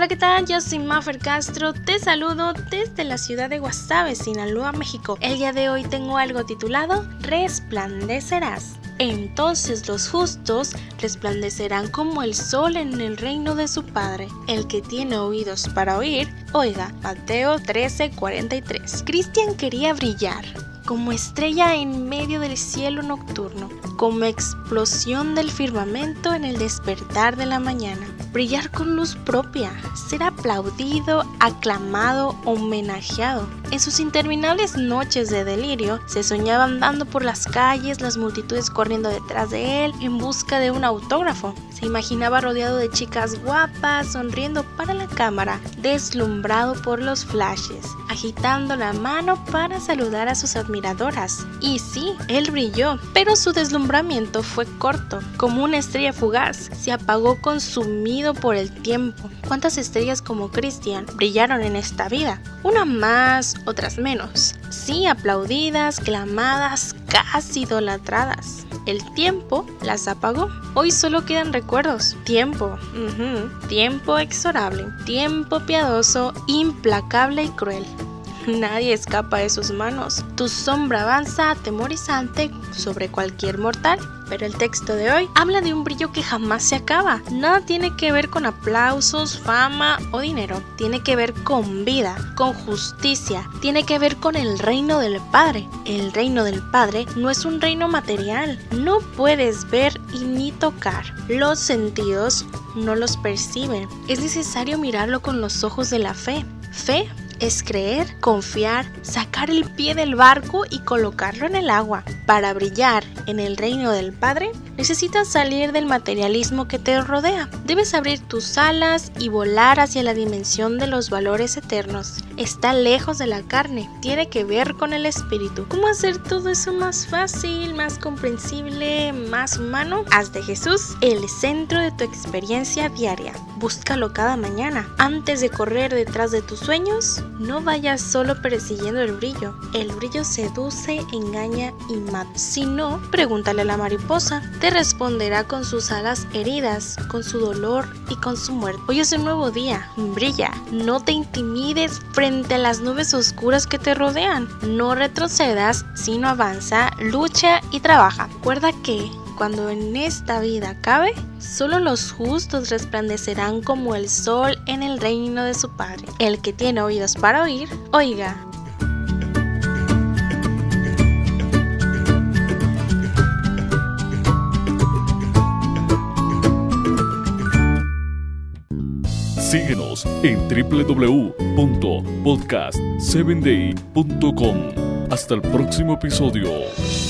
Hola, ¿qué tal? Yo soy Maffer Castro, te saludo desde la ciudad de Guasave, Sinaloa, México. El día de hoy tengo algo titulado Resplandecerás. Entonces los justos resplandecerán como el sol en el reino de su Padre. El que tiene oídos para oír, oiga, Mateo 13:43. Cristian quería brillar como estrella en medio del cielo nocturno, como explosión del firmamento en el despertar de la mañana. Brillar con luz propia, ser aplaudido, aclamado, homenajeado. En sus interminables noches de delirio, se soñaba andando por las calles, las multitudes corriendo detrás de él en busca de un autógrafo. Se imaginaba rodeado de chicas guapas, sonriendo para la cámara, deslumbrado por los flashes, agitando la mano para saludar a sus Y sí, él brilló, pero su deslumbramiento fue corto, como una estrella fugaz, se apagó consumido por el tiempo. ¿Cuántas estrellas como Christian brillaron en esta vida? Una más, otras menos. Sí, aplaudidas, clamadas, casi idolatradas. El tiempo las apagó. Hoy solo quedan recuerdos. Tiempo. Tiempo exorable. Tiempo piadoso, implacable y cruel. Nadie escapa de sus manos. Tu sombra avanza atemorizante sobre cualquier mortal. Pero el texto de hoy habla de un brillo que jamás se acaba. Nada tiene que ver con aplausos, fama o dinero. Tiene que ver con vida, con justicia. Tiene que ver con el reino del Padre. El reino del Padre no es un reino material. No puedes ver y ni tocar. Los sentidos no los perciben. Es necesario mirarlo con los ojos de la fe. Fe es creer, confiar, sacar el pie del barco y colocarlo en el agua. Para brillar en el reino del Padre, necesitas salir del materialismo que te rodea. Debes abrir tus alas y volar hacia la dimensión de los valores eternos. Está lejos de la carne, tiene que ver con el espíritu. ¿Cómo hacer todo eso más fácil, más comprensible, más humano? Haz de Jesús el centro de tu experiencia diaria. Búscalo cada mañana. Antes de correr detrás de tus sueños, no vayas solo persiguiendo el brillo. El brillo seduce, engaña y mata. Si no, pregúntale a la mariposa. Te responderá con sus alas heridas, con su dolor y con su muerte. Hoy es un nuevo día. Brilla. No te intimides frente a las nubes oscuras que te rodean. No retrocedas, sino avanza, lucha y trabaja. Recuerda que cuando en esta vida acabe, solo los justos resplandecerán como el sol en el reino de su Padre. El que tiene oídos para oír, oiga. Síguenos en www.podcast7day.com. Hasta el próximo episodio.